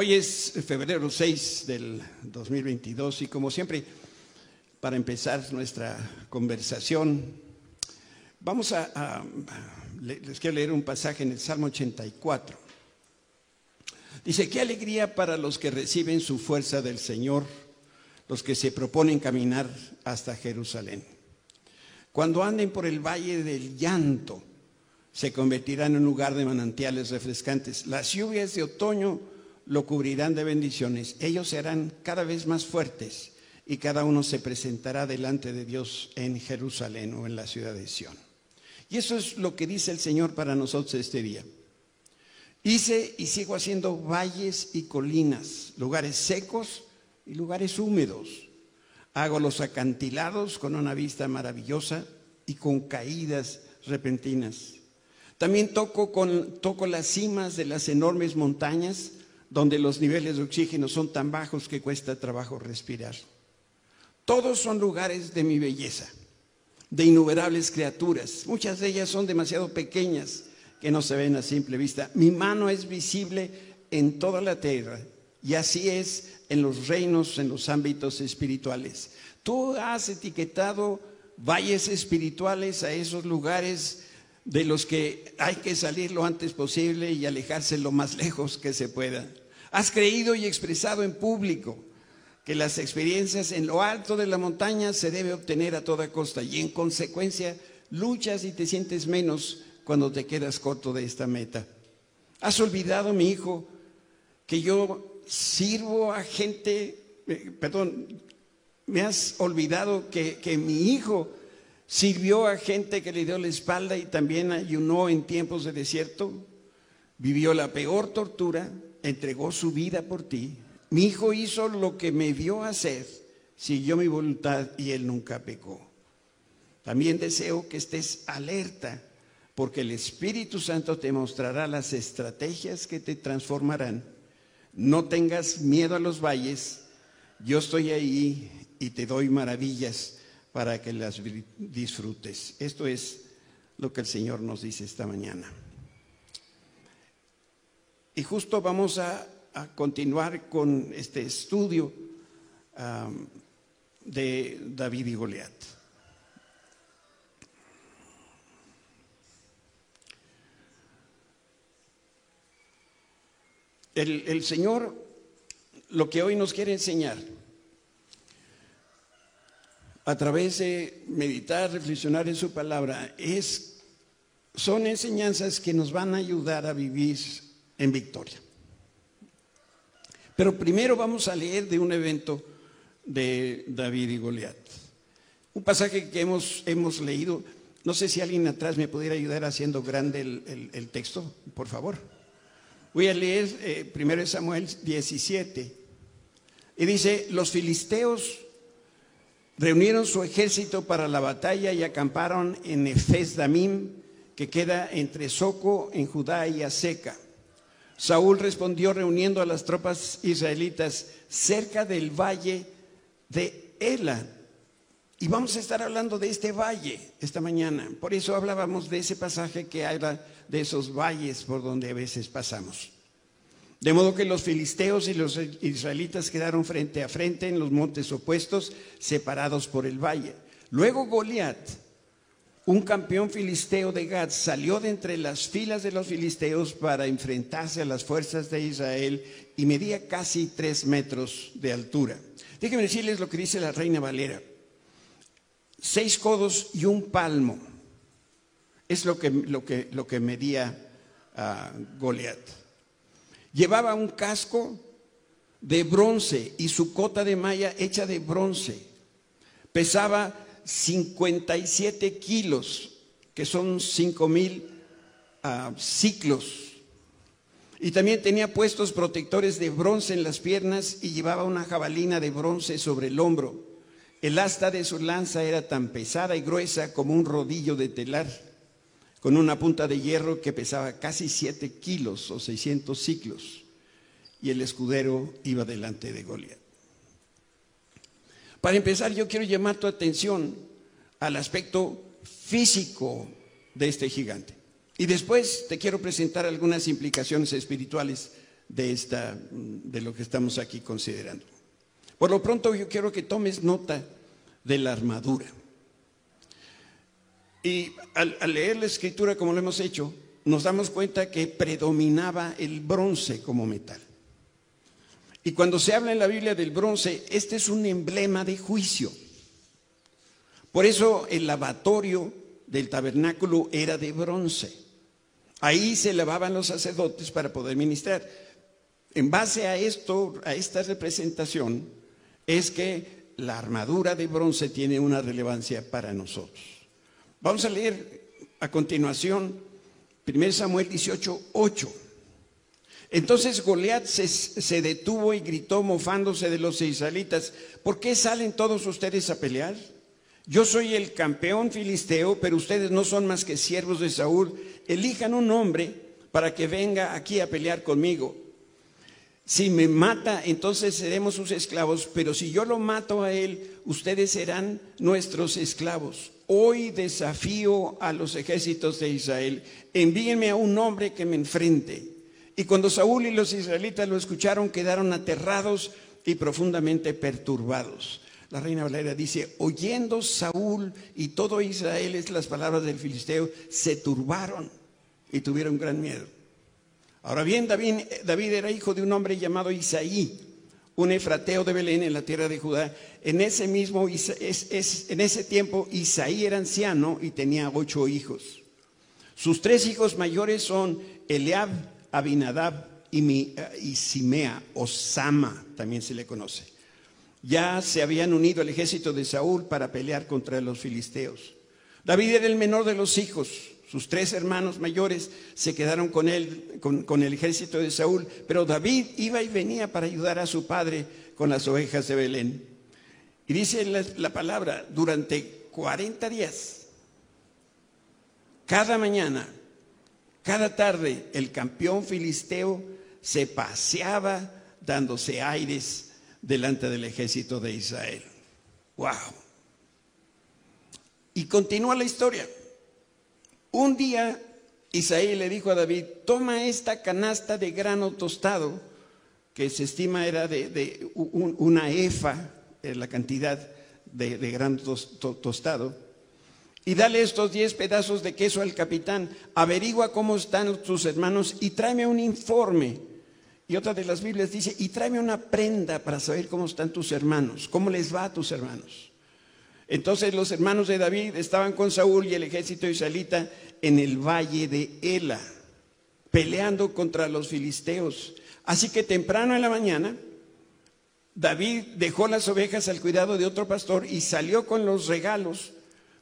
Hoy es febrero 6 del 2022 y como siempre, para empezar nuestra conversación, vamos a, les quiero leer un pasaje en el Salmo 84. Dice, qué alegría para los que reciben su fuerza del Señor, los que se proponen caminar hasta Jerusalén. Cuando anden por el valle del llanto, se convertirán en un lugar de manantiales refrescantes. Las lluvias de otoño lo cubrirán de bendiciones. Ellos serán cada vez más fuertes y cada uno se presentará delante de Dios en Jerusalén o en la ciudad de Sión. Y eso es lo que dice el Señor para nosotros este día. Hice y sigo haciendo valles y colinas, lugares secos y lugares húmedos. Hago los acantilados con una vista maravillosa y con caídas repentinas. También toco, con, toco las cimas de las enormes montañas donde los niveles de oxígeno son tan bajos que cuesta trabajo respirar. Todos son lugares de mi belleza, de innumerables criaturas. Muchas de ellas son demasiado pequeñas que no se ven a simple vista. Mi mano es visible en toda la tierra y así es en los reinos, en los ámbitos espirituales. Tú has etiquetado valles espirituales a esos lugares de los que hay que salir lo antes posible y alejarse lo más lejos que se pueda. Has creído y expresado en público que las experiencias en lo alto de la montaña se debe obtener a toda costa y en consecuencia luchas y te sientes menos cuando te quedas corto de esta meta. Has olvidado, mi hijo, que yo sirvo a gente, eh, perdón, me has olvidado que, que mi hijo sirvió a gente que le dio la espalda y también ayunó en tiempos de desierto, vivió la peor tortura, entregó su vida por ti. Mi hijo hizo lo que me vio hacer, siguió mi voluntad y él nunca pecó. También deseo que estés alerta porque el Espíritu Santo te mostrará las estrategias que te transformarán. No tengas miedo a los valles, yo estoy ahí y te doy maravillas para que las disfrutes. Esto es lo que el Señor nos dice esta mañana. Y justo vamos a, continuar con este estudio de David y Goliat. el Señor lo que hoy nos quiere enseñar a través de meditar, reflexionar en su palabra, es, son enseñanzas que nos van a ayudar a vivir en victoria. Pero primero vamos a leer de un evento de David y Goliat. Un pasaje que hemos, hemos leído. No sé si alguien atrás me pudiera ayudar haciendo grande el, texto, por favor. Voy a leer eh, primero Samuel 17. Y dice, los filisteos Reunieron su ejército para la batalla y acamparon en Efes Damim, que queda entre Soco en Judá y Aseca. Saúl respondió reuniendo a las tropas israelitas cerca del valle de Ela. Y vamos a estar hablando de este valle esta mañana. Por eso hablábamos de ese pasaje que habla de esos valles por donde a veces pasamos. De modo que los filisteos y los israelitas quedaron frente a frente en los montes opuestos, separados por el valle. Luego Goliat, un campeón filisteo de Gad, salió de entre las filas de los filisteos para enfrentarse a las fuerzas de Israel y medía casi tres metros de altura. Déjenme decirles lo que dice la reina Valera. Seis codos y un palmo es lo que, lo que, lo que medía uh, Goliat. Llevaba un casco de bronce y su cota de malla hecha de bronce. Pesaba 57 kilos, que son 5 mil ah, ciclos. Y también tenía puestos protectores de bronce en las piernas y llevaba una jabalina de bronce sobre el hombro. El asta de su lanza era tan pesada y gruesa como un rodillo de telar con una punta de hierro que pesaba casi 7 kilos o 600 ciclos, y el escudero iba delante de Goliat. Para empezar, yo quiero llamar tu atención al aspecto físico de este gigante. Y después te quiero presentar algunas implicaciones espirituales de, esta, de lo que estamos aquí considerando. Por lo pronto yo quiero que tomes nota de la armadura. Y al, leer la escritura como lo hemos hecho, nos damos cuenta que predominaba el bronce como metal. Y cuando se habla en la Biblia del bronce, este es un emblema de juicio. Por eso el lavatorio del tabernáculo era de bronce. Ahí se lavaban los sacerdotes para poder ministrar. En base a esto, a esta representación, es que la armadura de bronce tiene una relevancia para nosotros. Vamos a leer a continuación 1 Samuel 18, 8. Entonces Goliat se, se, detuvo y gritó mofándose de los israelitas, ¿por qué salen todos ustedes a pelear? Yo soy el campeón filisteo, pero ustedes no son más que siervos de Saúl. Elijan un hombre para que venga aquí a pelear conmigo. Si me mata, entonces seremos sus esclavos, pero si yo lo mato a él, ustedes serán nuestros esclavos. Hoy desafío a los ejércitos de Israel, envíenme a un hombre que me enfrente. Y cuando Saúl y los israelitas lo escucharon, quedaron aterrados y profundamente perturbados. La reina Valera dice, oyendo Saúl y todo Israel es las palabras del filisteo, se turbaron y tuvieron gran miedo. Ahora bien, David, era hijo de un hombre llamado Isaí, un efrateo de Belén en la tierra de Judá. En ese mismo, es, en ese tiempo, Isaí era anciano y tenía ocho hijos. Sus tres hijos mayores son Eliab, Abinadab y, y Simea, o Sama, también se le conoce. Ya se habían unido al ejército de Saúl para pelear contra los filisteos. David era el menor de los hijos sus tres hermanos mayores se quedaron con él, con, el ejército de Saúl, pero David iba y venía para ayudar a su padre con las ovejas de Belén. Y dice la, la palabra, durante 40 días, cada mañana, cada tarde, el campeón filisteo se paseaba dándose aires delante del ejército de Israel. ¡Wow! Y continúa la historia. Un día Isaí le dijo a David, toma esta canasta de grano tostado, que se estima era de, una efa, eh, la cantidad de, grano tostado, y dale estos diez pedazos de queso al capitán, averigua cómo están tus hermanos y tráeme un informe. Y otra de las Biblias dice, y tráeme una prenda para saber cómo están tus hermanos, cómo les va a tus hermanos. Entonces los hermanos de David estaban con Saúl y el ejército israelita en el valle de Ela, peleando contra los filisteos. Así que temprano en la mañana, David dejó las ovejas al cuidado de otro pastor y salió con los regalos,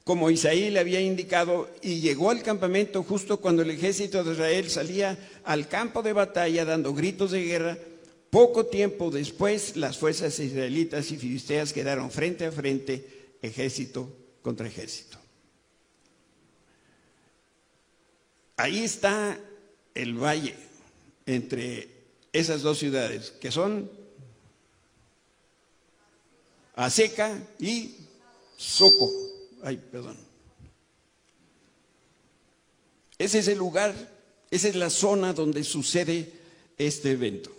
como Isaí le había indicado, y llegó al campamento justo cuando el ejército de Israel salía al campo de batalla dando gritos de guerra. Poco tiempo después, las fuerzas israelitas y filisteas quedaron frente a frente ejército contra ejército. Ahí está el valle entre esas dos ciudades, que son Aseca y Soco. Ay, perdón. Ese es el lugar, esa es la zona donde sucede este evento.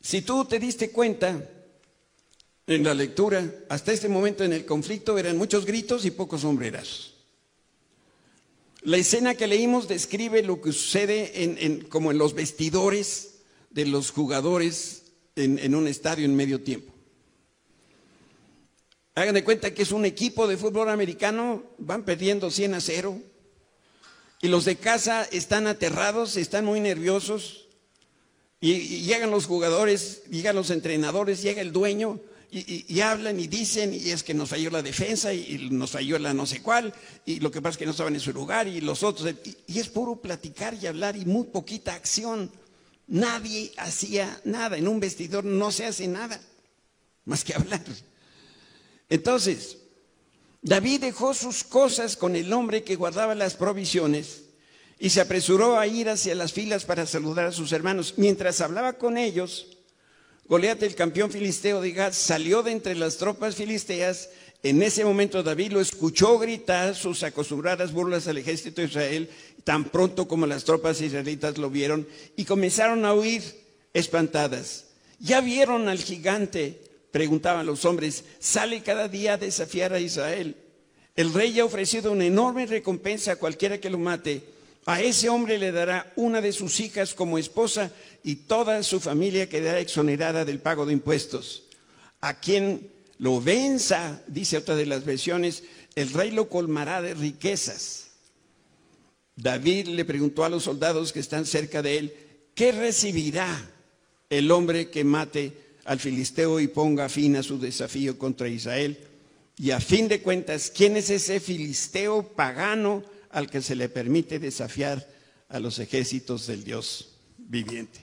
Si tú te diste cuenta, en la lectura, hasta este momento en el conflicto eran muchos gritos y pocos sombreras. La escena que leímos describe lo que sucede en, como en los vestidores de los jugadores en, un estadio en medio tiempo. Hagan de cuenta que es un equipo de fútbol americano, van perdiendo 100 a 0, y los de casa están aterrados, están muy nerviosos, y llegan los jugadores, llegan los entrenadores, llega el dueño, y, hablan y dicen, y es que nos falló la defensa, y, nos falló la no sé cuál, y lo que pasa es que no estaban en su lugar, y los otros, y, es puro platicar y hablar, y muy poquita acción. Nadie hacía nada, en un vestidor no se hace nada, más que hablar. Entonces, David dejó sus cosas con el hombre que guardaba las provisiones, y se apresuró a ir hacia las filas para saludar a sus hermanos. Mientras hablaba con ellos, Goliat, el campeón filisteo de salió de entre las tropas filisteas. En ese momento David lo escuchó gritar sus acostumbradas burlas al ejército de Israel. tan pronto como las tropas israelitas lo vieron y comenzaron a huir espantadas. ¿Ya vieron al gigante? Preguntaban los hombres. Sale cada día a desafiar a Israel. El rey ha ofrecido una enorme recompensa a cualquiera que lo mate. A ese hombre le dará una de sus hijas como esposa y toda su familia quedará exonerada del pago de impuestos. A quien lo venza, dice otra de las versiones, el rey lo colmará de riquezas. David le preguntó a los soldados que están cerca de él, ¿qué recibirá el hombre que mate al filisteo y ponga fin a su desafío contra Israel? Y a fin de cuentas, ¿quién es ese filisteo pagano al que se le permite desafiar a los ejércitos del Dios viviente?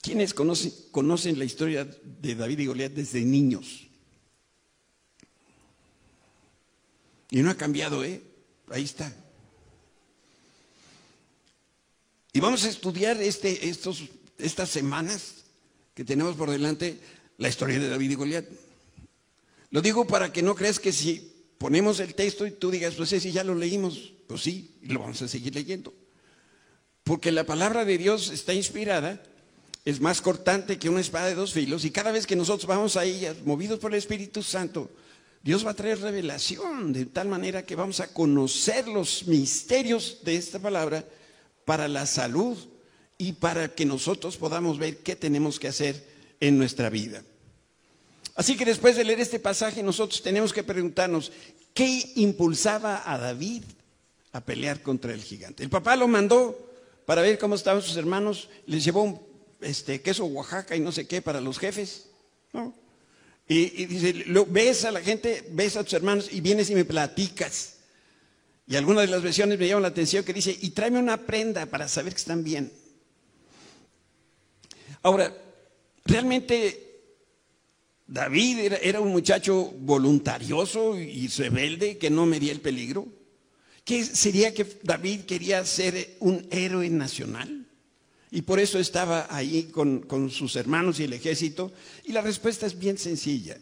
¿Quiénes conocen, conocen la historia de David y Goliat desde niños? Y no ha cambiado, ¿eh? Ahí está. Y vamos a estudiar este, estos, estas semanas que tenemos por delante la historia de David y Goliat. Lo digo para que no creas que si ponemos el texto y tú digas, pues ese ya lo leímos, pues sí, y lo vamos a seguir leyendo. Porque la palabra de Dios está inspirada, es más cortante que una espada de dos filos, y cada vez que nosotros vamos a ella, movidos por el Espíritu Santo, Dios va a traer revelación de tal manera que vamos a conocer los misterios de esta palabra para la salud y para que nosotros podamos ver qué tenemos que hacer en nuestra vida. Así que después de leer este pasaje nosotros tenemos que preguntarnos, ¿qué impulsaba a David a pelear contra el gigante? El papá lo mandó para ver cómo estaban sus hermanos, les llevó un este, queso Oaxaca y no sé qué para los jefes, Y, y dice, lo, ves a la gente, ves a tus hermanos y vienes y me platicas. Y algunas de las versiones me llaman la atención que dice, y tráeme una prenda para saber que están bien. Ahora, realmente David era, un muchacho voluntarioso y rebelde que no medía el peligro. ¿Qué sería que David quería ser un héroe nacional? Y por eso estaba ahí con, con sus hermanos y el ejército. Y la respuesta es bien sencilla.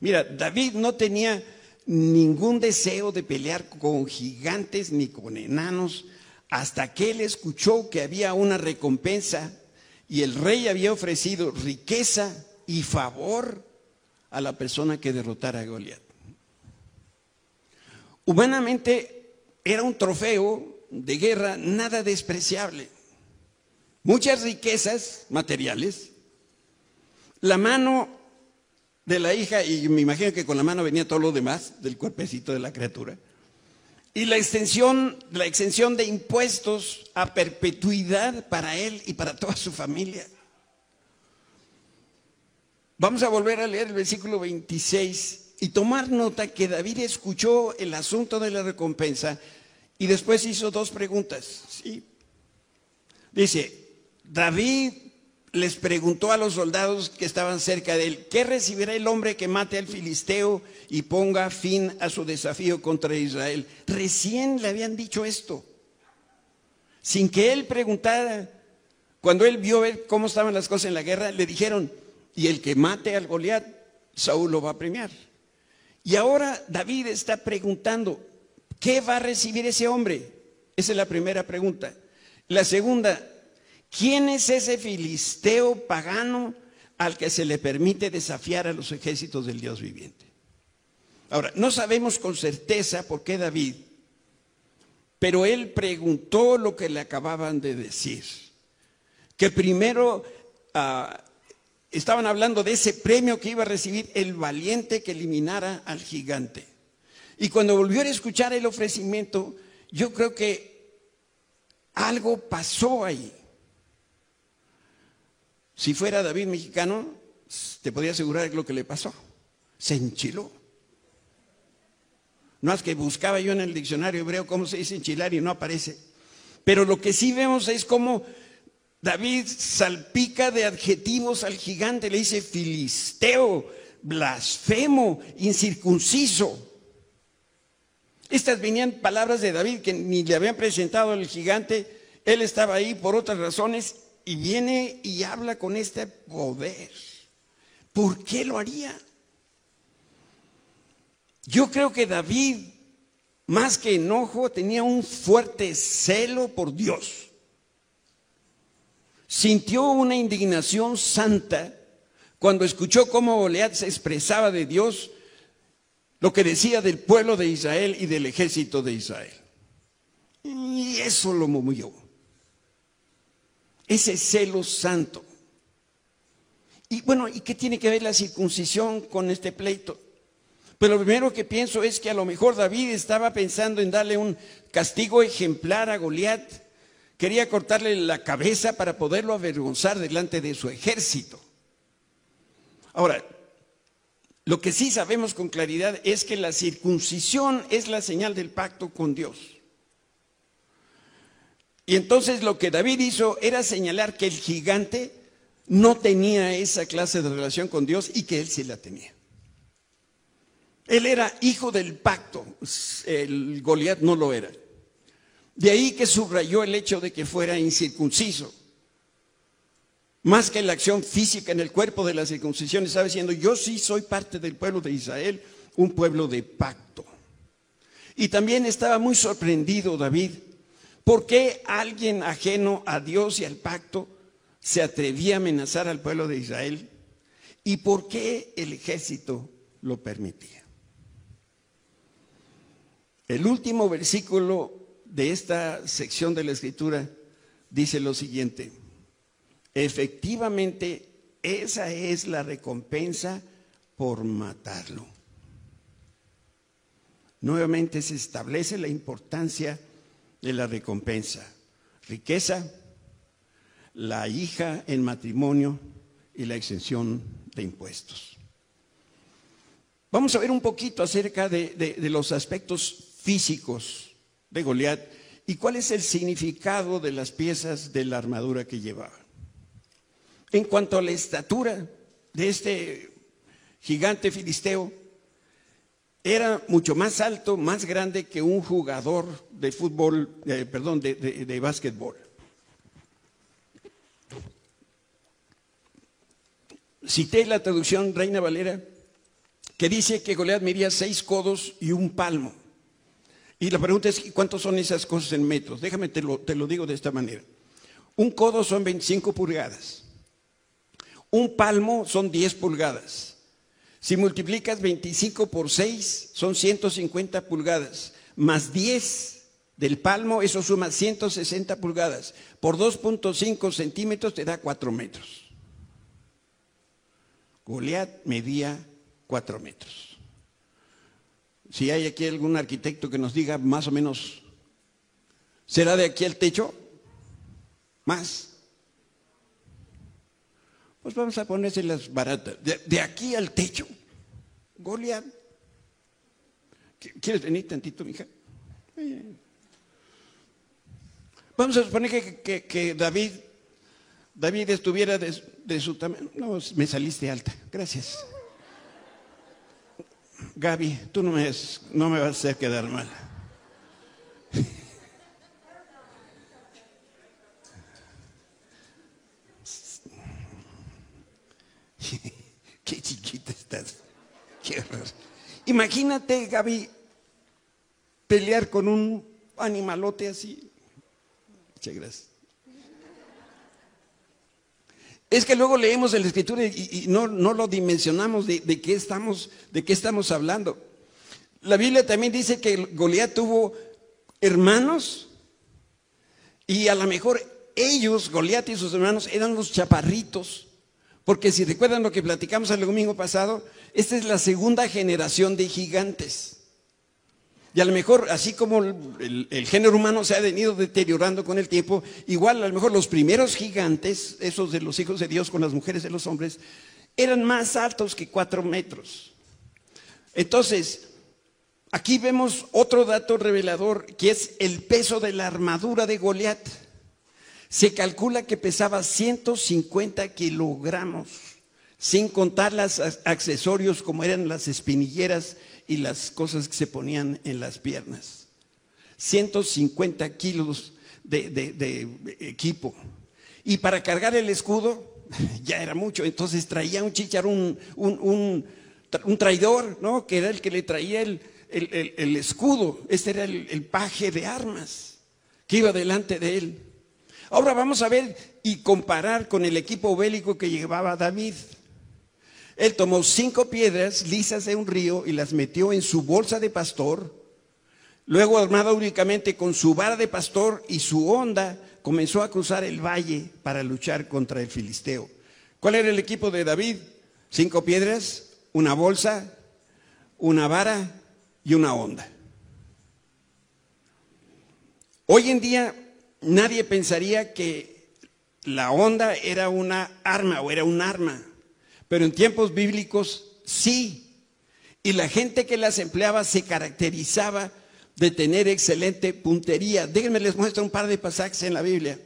Mira, David no tenía ningún deseo de pelear con gigantes ni con enanos, hasta que él escuchó que había una recompensa y el rey había ofrecido riqueza y favor a la persona que derrotara a Goliat. Humanamente era un trofeo de guerra nada despreciable. Muchas riquezas materiales, la mano de la hija, y me imagino que con la mano venía todo lo demás del cuerpecito de la criatura. Y la extensión, la exención de impuestos a perpetuidad para él y para toda su familia. Vamos a volver a leer el versículo 26 y tomar nota que David escuchó el asunto de la recompensa y después hizo dos preguntas. ¿sí? Dice, David les preguntó a los soldados que estaban cerca de él, ¿qué recibirá el hombre que mate al filisteo y ponga fin a su desafío contra Israel? Recién le habían dicho esto, sin que él preguntara. Cuando él vio ver cómo estaban las cosas en la guerra, le dijeron, y el que mate al Goliat, Saúl lo va a premiar. Y ahora David está preguntando, ¿qué va a recibir ese hombre? Esa es la primera pregunta. La segunda, ¿Quién es ese filisteo pagano al que se le permite desafiar a los ejércitos del Dios viviente? Ahora, no sabemos con certeza por qué David, pero él preguntó lo que le acababan de decir. Que primero ah, estaban hablando de ese premio que iba a recibir el valiente que eliminara al gigante. Y cuando volvió a escuchar el ofrecimiento, yo creo que algo pasó ahí. Si fuera David mexicano, te podría asegurar lo que le pasó. Se enchiló. No es que buscaba yo en el diccionario hebreo cómo se dice enchilar y no aparece. Pero lo que sí vemos es cómo David salpica de adjetivos al gigante, le dice filisteo, blasfemo, incircunciso. Estas venían palabras de David que ni le habían presentado al gigante, él estaba ahí por otras razones y viene y habla con este poder. ¿Por qué lo haría? Yo creo que David más que enojo, tenía un fuerte celo por Dios. Sintió una indignación santa cuando escuchó cómo Goliat se expresaba de Dios, lo que decía del pueblo de Israel y del ejército de Israel. Y eso lo movió. Ese celo santo. Y bueno, ¿y qué tiene que ver la circuncisión con este pleito? Pero lo primero que pienso es que a lo mejor David estaba pensando en darle un castigo ejemplar a Goliat. Quería cortarle la cabeza para poderlo avergonzar delante de su ejército. Ahora, lo que sí sabemos con claridad es que la circuncisión es la señal del pacto con Dios. Y entonces lo que David hizo era señalar que el gigante no tenía esa clase de relación con Dios y que él sí la tenía. Él era hijo del pacto, el Goliat no lo era. De ahí que subrayó el hecho de que fuera incircunciso. Más que la acción física en el cuerpo de la circuncisión, estaba diciendo, yo sí soy parte del pueblo de Israel, un pueblo de pacto. Y también estaba muy sorprendido David, ¿por qué alguien ajeno a Dios y al pacto se atrevía a amenazar al pueblo de Israel? ¿Y por qué el ejército lo permitía? El último versículo de esta sección de la escritura dice lo siguiente, efectivamente esa es la recompensa por matarlo. Nuevamente se establece la importancia de la recompensa. Riqueza, la hija en matrimonio y la exención de impuestos. Vamos a ver un poquito acerca de, los aspectos físicos de Goliat y cuál es el significado de las piezas de la armadura que llevaba. En cuanto a la estatura de este gigante filisteo, era mucho más alto, más grande que un jugador de fútbol, eh, perdón, de, de, de básquetbol. Cité la traducción Reina Valera que dice que Goliat medía seis codos y un palmo. Y la pregunta es, ¿cuántos son esas cosas en metros? Déjame, te lo, te lo digo de esta manera. Un codo son 25 pulgadas. Un palmo son 10 pulgadas. Si multiplicas 25 por 6, son 150 pulgadas. Más 10 del palmo, eso suma 160 pulgadas. Por 2.5 centímetros te da 4 metros. Goliat medía 4 metros. Si hay aquí algún arquitecto que nos diga más o menos, ¿será de aquí al techo? ¿Más? Pues vamos a ponerse las baratas. De, aquí al techo. Goliat. ¿Quieres venir tantito, mija? Vamos a suponer que, que, David, David estuviera de, de su tamaño. No, me saliste alta. Gracias. Gaby, tú no me, vas a hacer quedar mal. Qué chiquita estás. Qué horror. Imagínate, Gaby, pelear con un animalote así. Muchas gracias. Es que luego leemos la escritura y, no, lo dimensionamos de, qué estamos, de qué estamos hablando. La Biblia también dice que Goliat tuvo hermanos y a lo mejor ellos, Goliat y sus hermanos, eran los chaparritos. Porque si recuerdan lo que platicamos el domingo pasado, esta es la segunda generación de gigantes. Y a lo mejor, así como el, género humano se ha venido deteriorando con el tiempo, igual a lo mejor los primeros gigantes, esos de los hijos de Dios con las mujeres de los hombres, eran más altos que cuatro metros. Entonces, aquí vemos otro dato revelador, que es el peso de la armadura de Goliat. Se calcula que pesaba 150 kilogramos, sin contar los accesorios como eran las espinilleras y las cosas que se ponían en las piernas. 150 kilos de, equipo. Y para cargar el escudo ya era mucho, entonces traía un chicharón, un, un, traidor, ¿no? Que era el que le traía el, el, escudo, este era el paje de armas que iba delante de él. Ahora vamos a ver y comparar con el equipo bélico que llevaba David. Él tomó cinco piedras lisas de un río y las metió en su bolsa de pastor. Luego, armado únicamente con su vara de pastor y su honda, comenzó a cruzar el valle para luchar contra el filisteo. ¿Cuál era el equipo de David? Cinco piedras, una bolsa, una vara y una honda. Hoy en día nadie pensaría que la honda era una arma o era un arma, pero en tiempos bíblicos sí. Y la gente que las empleaba se caracterizaba de tener excelente puntería. Déjenme les muestro un par de pasajes en la Biblia.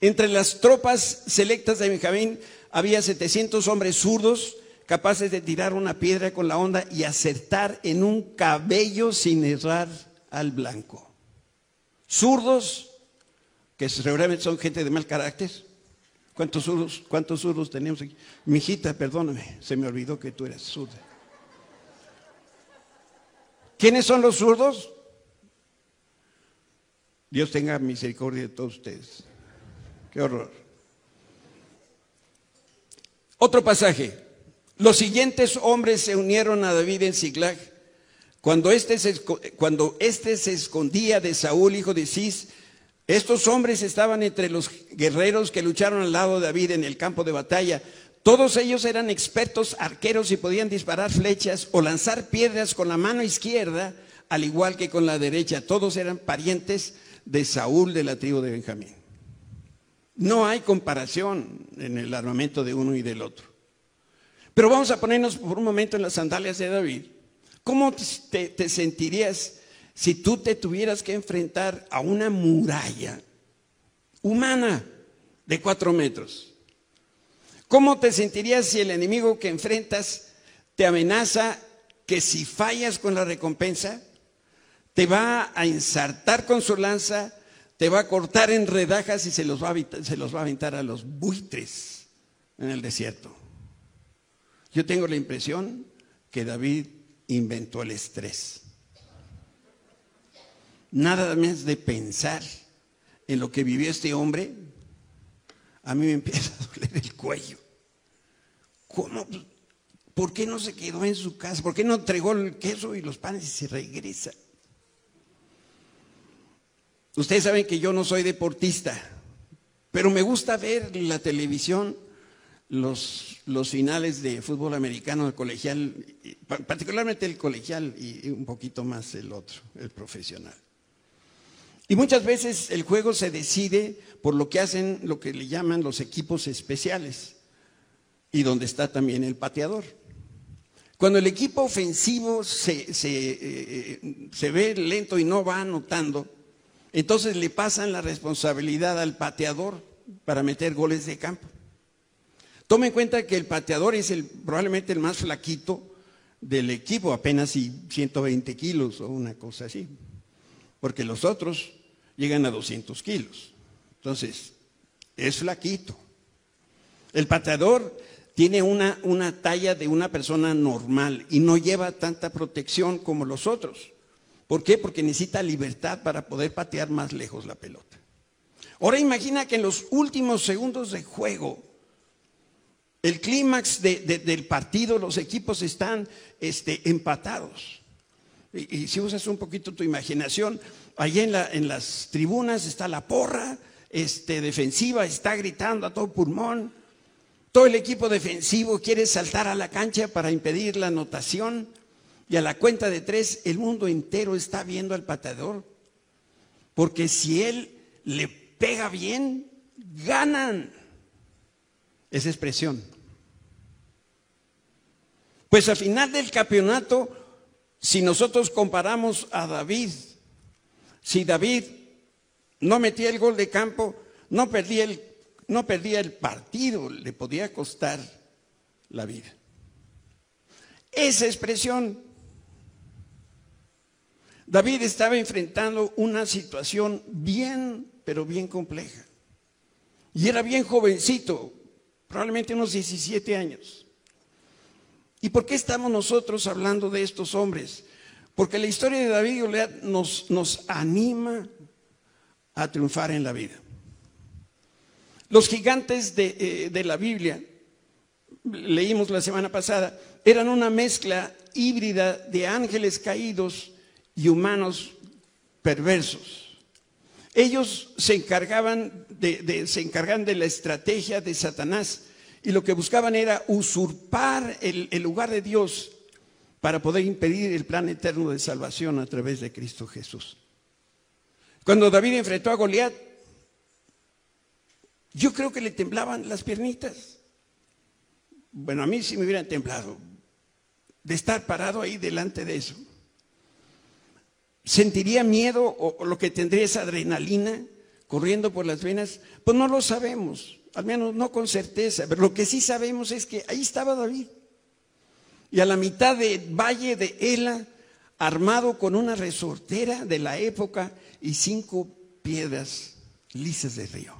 Entre las tropas selectas de Benjamín había 700 hombres zurdos capaces de tirar una piedra con la onda y acertar en un cabello sin errar al blanco. Zurdos, que seguramente son gente de mal carácter. ¿Cuántos zurdos, cuántos zurdos tenemos aquí? Mi hijita, perdóname, se me olvidó que tú eras zurda. ¿Quiénes son los zurdos? Dios tenga misericordia de todos ustedes. Qué horror. Otro pasaje. Los siguientes hombres se unieron a David en Siglag. Cuando este, se, cuando este se escondía de Saúl, hijo de Cis, estos hombres estaban entre los guerreros que lucharon al lado de David en el campo de batalla. Todos ellos eran expertos arqueros y podían disparar flechas o lanzar piedras con la mano izquierda, al igual que con la derecha. Todos eran parientes de Saúl de la tribu de Benjamín. No hay comparación en el armamento de uno y del otro. Pero vamos a ponernos por un momento en las sandalias de David. ¿Cómo te, sentirías si tú te tuvieras que enfrentar a una muralla humana de cuatro metros? ¿Cómo te sentirías si el enemigo que enfrentas te amenaza que si fallas con la recompensa, te va a ensartar con su lanza, te va a cortar en redajas y se los va a, se los va a aventar a los buitres en el desierto. Yo tengo la impresión que David inventó el estrés. Nada más de pensar en lo que vivió este hombre, a mí me empieza a doler el cuello. ¿Cómo? ¿Por qué no se quedó en su casa? ¿Por qué no entregó el queso y los panes y se regresa? Ustedes saben que yo no soy deportista, pero me gusta ver la televisión los, los finales de fútbol americano, el colegial, particularmente el colegial y un poquito más el otro, el profesional. Y muchas veces el juego se decide por lo que hacen lo que le llaman los equipos especiales y donde está también el pateador. Cuando el equipo ofensivo se, se, eh, eh, se ve lento y no va anotando, entonces le pasan la responsabilidad al pateador para meter goles de campo. Tome en cuenta que el pateador es el, probablemente el más flaquito del equipo, apenas 120 kilos o una cosa así, porque los otros llegan a 200 kilos. Entonces, es flaquito. El pateador tiene una, una talla de una persona normal y no lleva tanta protección como los otros. ¿Por qué? Porque necesita libertad para poder patear más lejos la pelota. Ahora imagina que en los últimos segundos de juego, el clímax del partido, los equipos están este, empatados. Y, si usas un poquito tu imaginación, allí en, en las tribunas está la porra este, defensiva, está gritando a todo pulmón. Todo el equipo defensivo quiere saltar a la cancha para impedir la anotación. Y a la cuenta de tres, el mundo entero está viendo al pateador. Porque si él le pega bien, ganan. Esa expresión. Pues al final del campeonato, si nosotros comparamos a David, si David no metía el gol de campo, no perdía el, partido, le podía costar la vida. Esa expresión David estaba enfrentando una situación bien, pero bien compleja. Y era bien jovencito, probablemente unos 17 años. ¿Y por qué estamos nosotros hablando de estos hombres? Porque la historia de David y Goliat nos, nos anima a triunfar en la vida. Los gigantes de, eh, de la Biblia, leímos la semana pasada, eran una mezcla híbrida de ángeles caídos y humanos perversos. Ellos se encargaban de, se encargaban de la estrategia de Satanás y lo que buscaban era usurpar el, lugar de Dios para poder impedir el plan eterno de salvación a través de Cristo Jesús. Cuando David enfrentó a Goliat, yo creo que le temblaban las piernitas. Bueno, a mí sí me hubieran temblado de estar parado ahí delante de eso. ¿Sentiría miedo o, lo que tendría esa adrenalina corriendo por las venas? Pues no lo sabemos, al menos no con certeza, pero lo que sí sabemos es que ahí estaba David. Y a la mitad del valle de Ela, armado con una resortera de la época y cinco piedras lisas de río.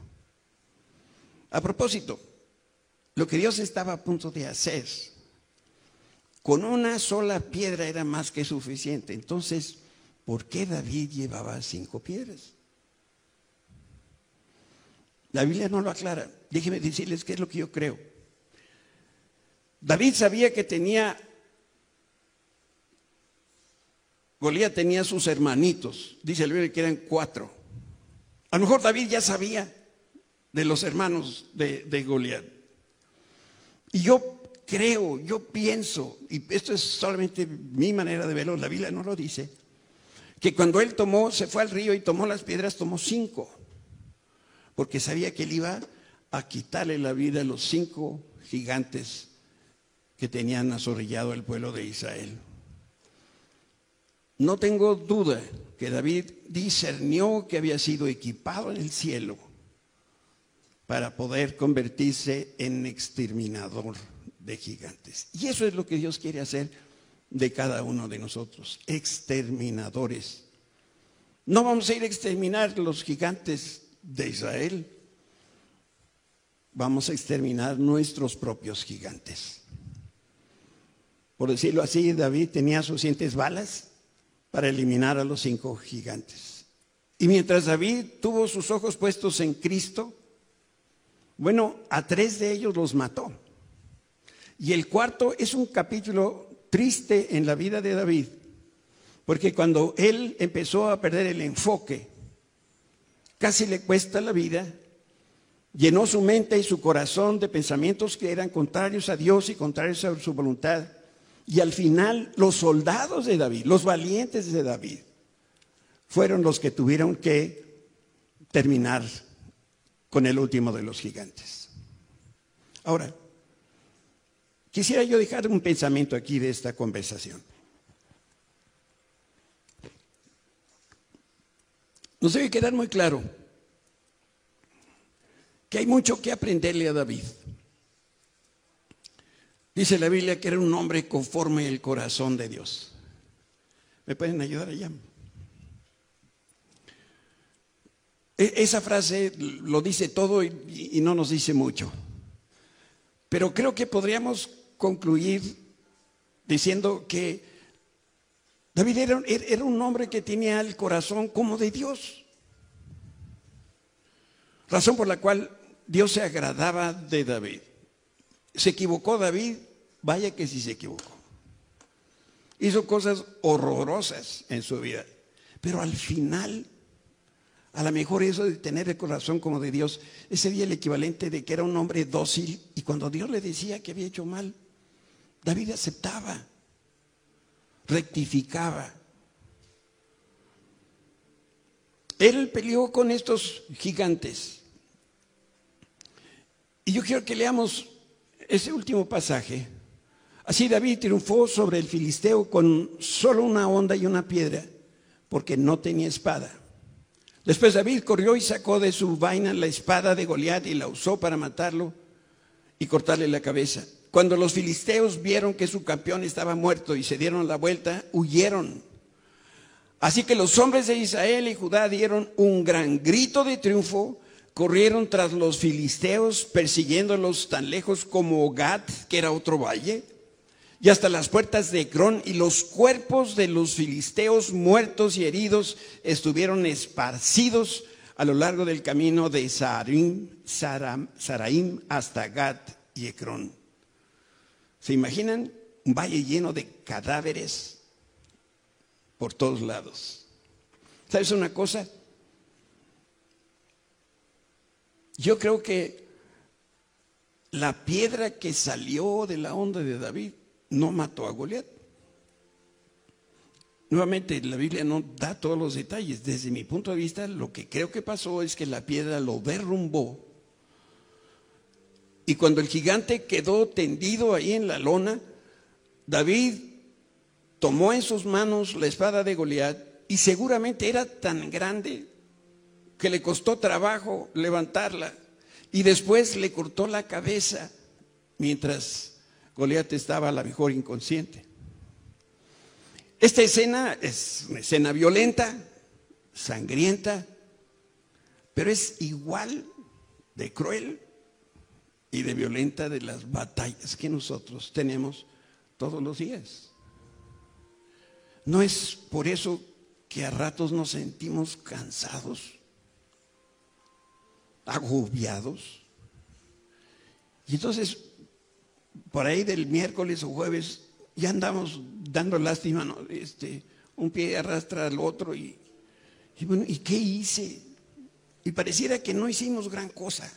A propósito, lo que Dios estaba a punto de hacer, con una sola piedra era más que suficiente. Entonces, ¿por qué David llevaba cinco piedras? La Biblia no lo aclara. Déjenme decirles qué es lo que yo creo. David sabía que tenía, Golía tenía sus hermanitos, dice el Biblia que eran cuatro. A lo mejor David ya sabía de los hermanos de, de Goliat. Y yo creo, yo pienso, y esto es solamente mi manera de verlo, la Biblia no lo dice, que cuando él tomó, se fue al río y tomó las piedras, tomó cinco, porque sabía que él iba a quitarle la vida a los cinco gigantes que tenían azorrillado el pueblo de Israel. No tengo duda que David discernió que había sido equipado en el cielo para poder convertirse en exterminador de gigantes. Y eso es lo que Dios quiere hacer de cada uno de nosotros, exterminadores. No vamos a ir a exterminar los gigantes de Israel, vamos a exterminar nuestros propios gigantes. Por decirlo así, David tenía suficientes balas para eliminar a los cinco gigantes. Y mientras David tuvo sus ojos puestos en Cristo, bueno, a tres de ellos los mató. Y el cuarto es un capítulo triste en la vida de David, porque cuando él empezó a perder el enfoque, casi le cuesta la vida, llenó su mente y su corazón de pensamientos que eran contrarios a Dios y contrarios a su voluntad. Y al final los soldados de David, los valientes de David, fueron los que tuvieron que terminar con el último de los gigantes. Ahora, quisiera yo dejar un pensamiento aquí de esta conversación. Nos debe quedar muy claro que hay mucho que aprenderle a David. Dice la Biblia que era un hombre conforme el corazón de Dios. ¿Me pueden ayudar allá? E, esa frase lo dice todo y, no nos dice mucho. Pero creo que podríamos concluir diciendo que David era, era, un hombre que tenía el corazón como de Dios. Razón por la cual Dios se agradaba de David. ¿Se equivocó David? Vaya que sí se equivocó. Hizo cosas horrorosas en su vida. Pero al final a lo mejor eso de tener el corazón como de Dios, ese sería el equivalente de que era un hombre dócil y cuando Dios le decía que había hecho mal, David aceptaba, rectificaba. Él peleó con estos gigantes. Y yo quiero que leamos ese último pasaje. Así David triunfó sobre el filisteo con solo una onda y una piedra, porque no tenía espada. Después David corrió y sacó de su vaina la espada de Goliat y la usó para matarlo y cortarle la cabeza. Cuando los filisteos vieron que su campeón estaba muerto y se dieron la vuelta, huyeron. Así que los hombres de Israel y Judá dieron un gran grito de triunfo, corrieron tras los filisteos persiguiéndolos tan lejos como Gat, que era otro valle, y hasta las puertas de Ecrón, y los cuerpos de los filisteos muertos y heridos estuvieron esparcidos a lo largo del camino de Saraim, Saraim hasta Gat y Ecrón. ¿Se imaginan un valle lleno de cadáveres por todos lados? ¿Sabes una cosa? Yo creo que la piedra que salió de la onda de David no mató a Goliat. Nuevamente, la Biblia no da todos los detalles. Desde mi punto de vista, lo que creo que pasó es que la piedra lo derrumbó. Y cuando el gigante quedó tendido ahí en la lona, David tomó en sus manos la espada de Goliat y seguramente era tan grande que le costó trabajo levantarla. Y después le cortó la cabeza mientras Goliat estaba a la mejor inconsciente. Esta escena es una escena violenta, sangrienta, pero es igual de cruel y de violenta de las batallas que nosotros tenemos todos los días. No es por eso que a ratos nos sentimos cansados, agobiados. Y entonces por ahí del miércoles o jueves ya andamos dando lástima, este, un pie arrastra al otro y, y bueno, ¿y qué hice? Y pareciera que no hicimos gran cosa.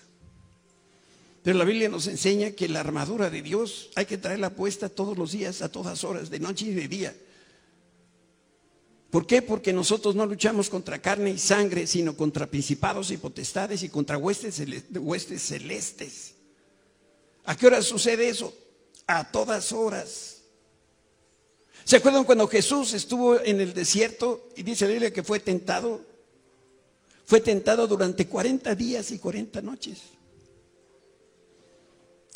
Pero la Biblia nos enseña que la armadura de Dios hay que traerla puesta todos los días, a todas horas, de noche y de día. ¿Por qué? Porque nosotros no luchamos contra carne y sangre, sino contra principados y potestades y contra huestes, celestes. ¿A qué hora sucede eso? A todas horas. ¿Se acuerdan cuando Jesús estuvo en el desierto y dice la Biblia que fue tentado? Fue tentado durante 40 días y 40 noches.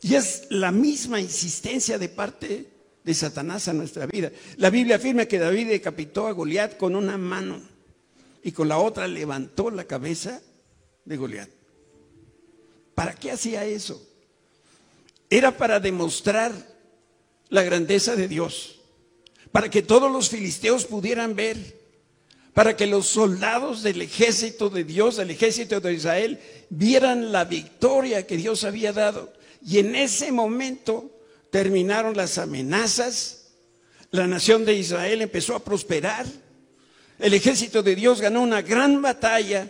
Y es la misma insistencia de parte de Satanás a nuestra vida. La Biblia afirma que David decapitó a Goliat con una mano y con la otra levantó la cabeza de Goliat. ¿Para qué hacía eso? era para demostrar la grandeza de Dios, para que todos los filisteos pudieran ver, para que los soldados del ejército de Dios, del ejército de Israel, vieran la victoria que Dios había dado. Y en ese momento terminaron las amenazas, la nación de Israel empezó a prosperar, el ejército de Dios ganó una gran batalla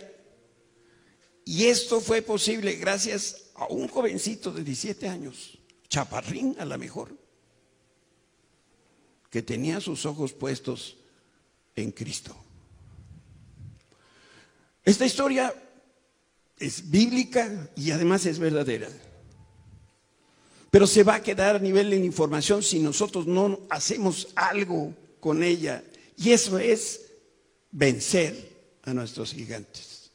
y esto fue posible gracias a un jovencito de 17 años, chaparrín a lo mejor, que tenía sus ojos puestos en Cristo. Esta historia es bíblica y además es verdadera. Pero se va a quedar a nivel de información si nosotros no hacemos algo con ella. Y eso es vencer a nuestros gigantes.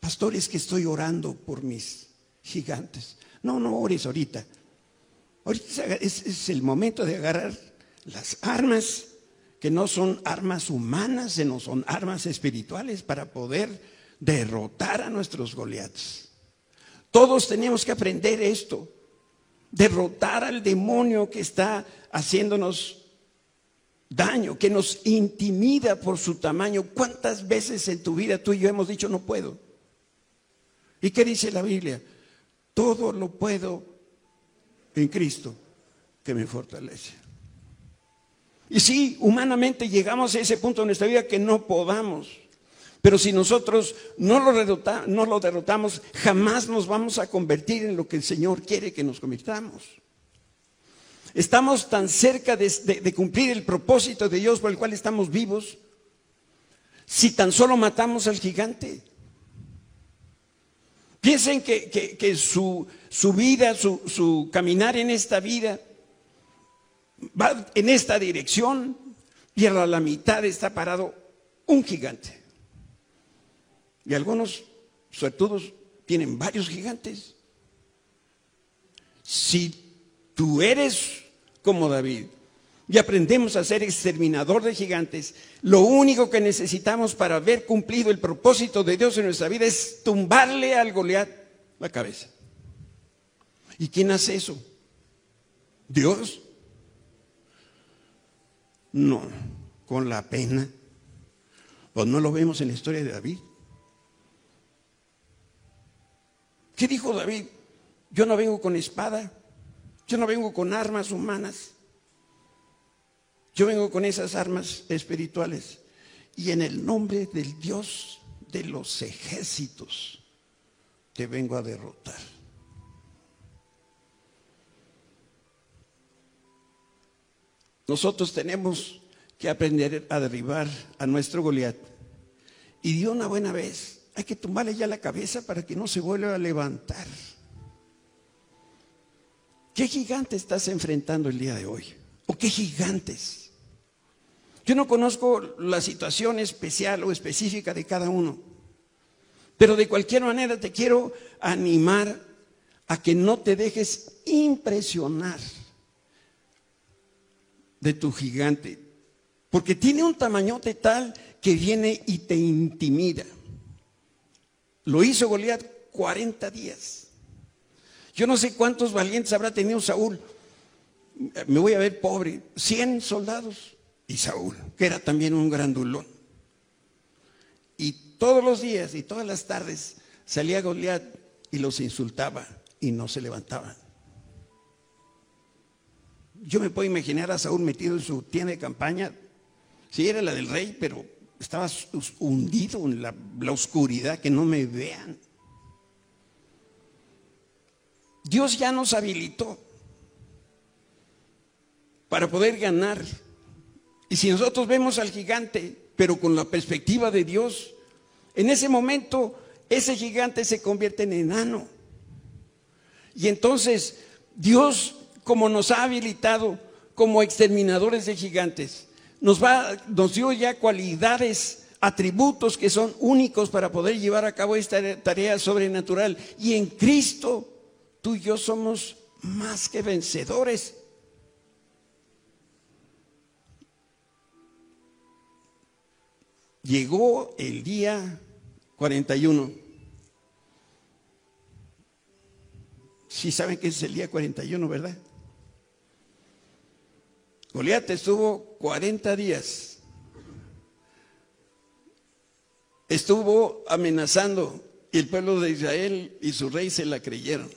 Pastores que estoy orando por mis gigantes. No, no ores ahorita. Ahorita es, el momento de agarrar las armas que no son armas humanas, sino son armas espirituales para poder derrotar a nuestros Goliaths. Todos tenemos que aprender esto, derrotar al demonio que está haciéndonos daño, que nos intimida por su tamaño. ¿Cuántas veces en tu vida tú y yo hemos dicho no puedo? ¿Y qué dice la Biblia? Todo lo puedo en Cristo que me fortalece. Y sí, humanamente llegamos a ese punto en nuestra vida que no podamos. Pero si nosotros no lo, no lo derrotamos, jamás nos vamos a convertir en lo que el Señor quiere que nos convirtamos. Estamos tan cerca de cumplir el propósito de Dios por el cual estamos vivos, si tan solo matamos al gigante. Piensen que, su, vida, su, su caminar en esta vida va en esta dirección y a la mitad está parado un gigante. Y algunos suertudos tienen varios gigantes. Si tú eres como David, y aprendemos a ser exterminador de gigantes, lo único que necesitamos para haber cumplido el propósito de Dios en nuestra vida es tumbarle al Goliat la cabeza. ¿Y quién hace eso? Dios. No, con la pena. Pues no lo vemos en la historia de David. ¿Qué dijo David? Yo no vengo con espada, yo no vengo con armas humanas, yo vengo con esas armas espirituales. Y en el nombre del Dios de los ejércitos te vengo a derrotar. Nosotros tenemos que aprender a derribar a nuestro Goliat. Y de una buena vez hay que tomarle ya la cabeza para que no se vuelva a levantar. ¿Qué gigante estás enfrentando el día de hoy? ¿O qué gigantes? Yo no conozco la situación especial o específica de cada uno, pero de cualquier manera te quiero animar a que no te dejes impresionar de tu gigante, porque tiene un tamañote tal que viene y te intimida. Lo hizo Goliat 40 días. Yo no sé cuántos valientes habrá tenido Saúl. Me voy a ver pobre. 100 soldados. Y Saúl, que era también un grandulón. Y todos los días y todas las tardes salía Goliat y los insultaba y no se levantaban. Yo me puedo imaginar a Saúl metido en su tienda de campaña. Sí, era la del rey, pero estaba hundido en la, la oscuridad, que no me vean. Dios ya nos habilitó para poder ganar. Y si nosotros vemos al gigante, pero con la perspectiva de Dios, en ese momento ese gigante se convierte en enano. Y entonces Dios como nos ha habilitado como exterminadores de gigantes. Nos, va, nos dio ya cualidades, atributos que son únicos para poder llevar a cabo esta tarea sobrenatural. Y en Cristo tú y yo somos más que vencedores. Llegó el día 41. Si saben que es el día 41, ¿verdad? Goliat estuvo 40 días. Estuvo amenazando y el pueblo de Israel y su rey se la creyeron.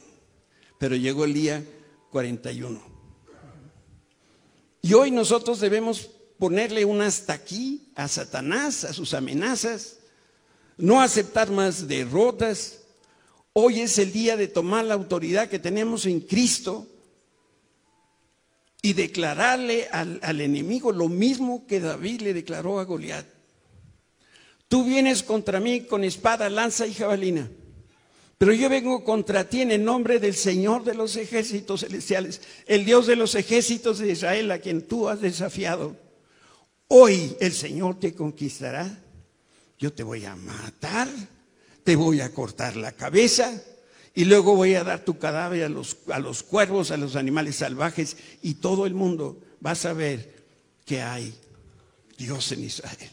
Pero llegó el día 41. Y hoy nosotros debemos ponerle un hasta aquí a Satanás, a sus amenazas, no aceptar más derrotas. Hoy es el día de tomar la autoridad que tenemos en Cristo y declararle al, enemigo lo mismo que David le declaró a Goliat. Tú vienes contra mí con espada, lanza y jabalina, pero yo vengo contra ti en el nombre del Señor de los ejércitos celestiales, el Dios de los ejércitos de Israel a quien tú has desafiado. Hoy el Señor te conquistará, yo te voy a matar, te voy a cortar la cabeza y luego voy a dar tu cadáver a los, a los cuervos, a los animales salvajes, y todo el mundo va a saber que hay Dios en Israel.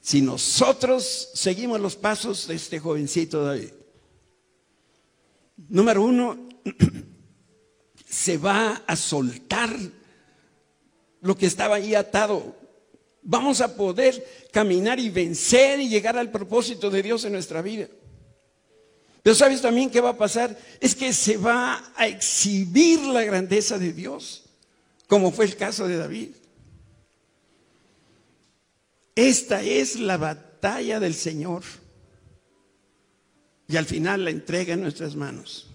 Si nosotros seguimos los pasos de este jovencito David, número uno, se va a soltar lo que estaba ahí atado. Vamos a poder caminar y vencer y llegar al propósito de Dios en nuestra vida. Pero ¿sabes también qué va a pasar? Es que se va a exhibir la grandeza de Dios, como fue el caso de David. Esta es la batalla del Señor. Y al final la entrega en nuestras manos.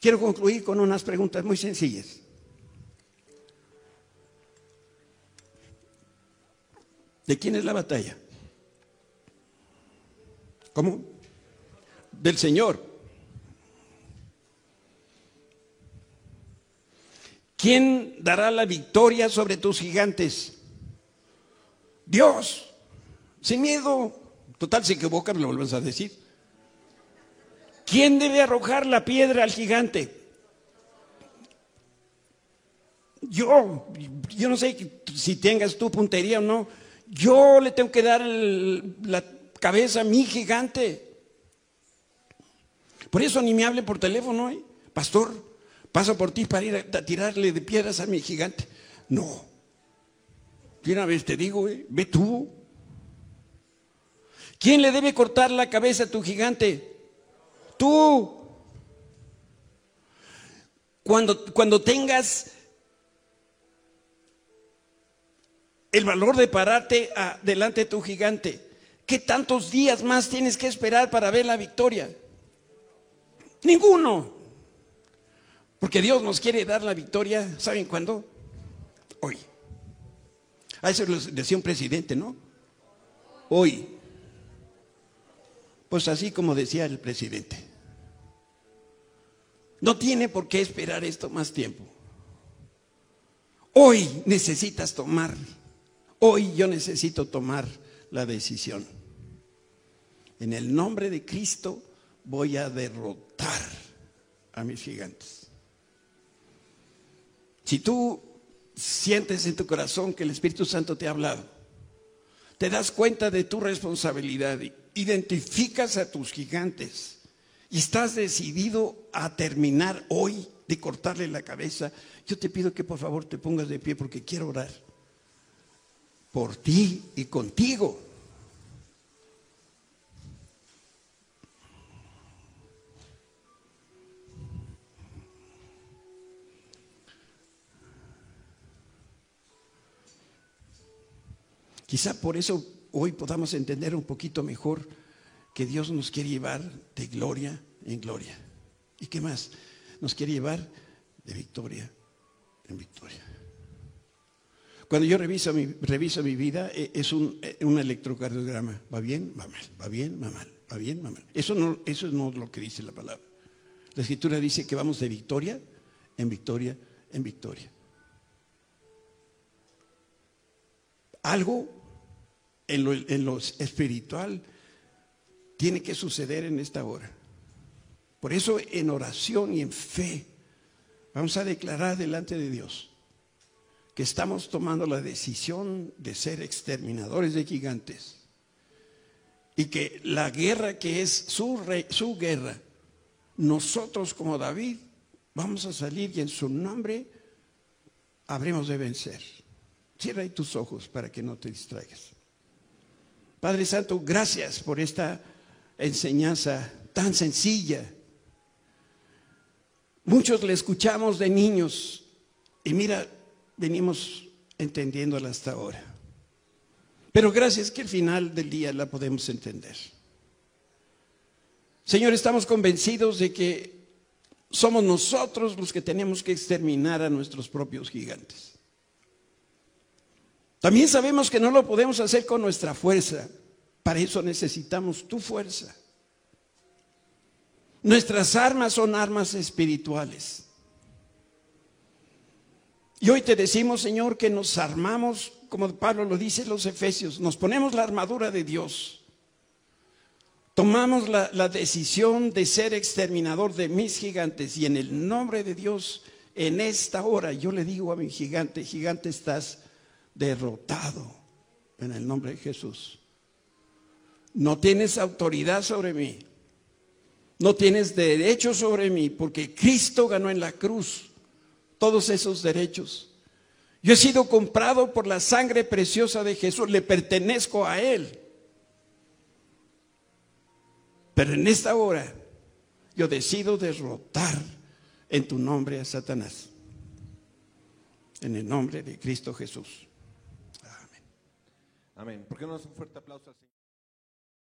Quiero concluir con unas preguntas muy sencillas. ¿De quién es la batalla? ¿Cómo? Del Señor. ¿Quién dará la victoria sobre tus gigantes? Dios, sin miedo. Total, si equivocas, lo vuelves a decir. ¿Quién debe arrojar la piedra al gigante? Yo, yo no sé si tengas tu puntería o no. Yo le tengo que dar la cabeza a mi gigante. Por eso ni me hable por teléfono, ¿eh? Pastor, Paso por ti para ir a tirarle de piedras a mi gigante. No. Y una vez te digo, eh, ve tú. ¿Quién le debe cortar la cabeza a tu gigante? Tú. Cuando, cuando tengas el valor de pararte delante de tu gigante, ¿qué tantos días más tienes que esperar para ver la victoria? Ninguno. Porque Dios nos quiere dar la victoria, ¿saben cuándo? Hoy. A eso lo decía un presidente, ¿no? Hoy. Pues así como decía el presidente. No tiene por qué esperar esto más tiempo. Hoy necesitas tomar, hoy yo necesito tomar la decisión. En el nombre de Cristo voy a derrotar a mis gigantes. Si tú sientes en tu corazón que el Espíritu Santo te ha hablado, te das cuenta de tu responsabilidad, identificas a tus gigantes y estás decidido a terminar hoy de cortarle la cabeza, yo te pido que por favor te pongas de pie porque quiero orar por ti y contigo. Quizá por eso hoy podamos entender un poquito mejor que Dios nos quiere llevar de gloria en gloria. ¿Y qué más? Nos quiere llevar de victoria en victoria. Cuando yo reviso mi, reviso mi vida, eh, es un, eh, un, electrocardiograma. ¿Va bien? Va mal. ¿Va bien? Va mal. ¿Va bien? Va mal. Eso no, eso no es lo que dice la palabra. La escritura dice que vamos de victoria en victoria en victoria. Algo en lo, espiritual tiene que suceder en esta hora. Por eso en oración y en fe vamos a declarar delante de Dios que estamos tomando la decisión de ser exterminadores de gigantes y que la guerra que es su, su guerra, nosotros como David vamos a salir y en su nombre habremos de vencer. Cierra ahí tus ojos para que no te distraigas. Padre Santo, gracias por esta enseñanza tan sencilla. Muchos le escuchamos de niños y mira, venimos entendiéndola hasta ahora. Pero gracias que al final del día la podemos entender. Señor, estamos convencidos de que somos nosotros los que tenemos que exterminar a nuestros propios gigantes. También sabemos que no lo podemos hacer con nuestra fuerza. Para eso necesitamos tu fuerza. Nuestras armas son armas espirituales. Y hoy te decimos, Señor, que nos armamos, como Pablo lo dice en los Efesios, nos ponemos la armadura de Dios. Tomamos la, la, decisión de ser exterminador de mis gigantes y en el nombre de Dios, en esta hora, yo le digo a mi gigante, gigante estás derrotado en el nombre de Jesús. No tienes autoridad sobre mí. No tienes derecho sobre mí porque Cristo ganó en la cruz todos esos derechos. Yo he sido comprado por la sangre preciosa de Jesús, le pertenezco a Él. Pero en esta hora yo decido derrotar en tu nombre a Satanás. En el nombre de Cristo Jesús. Amén. ¿Por qué no das un fuerte aplauso al Señor?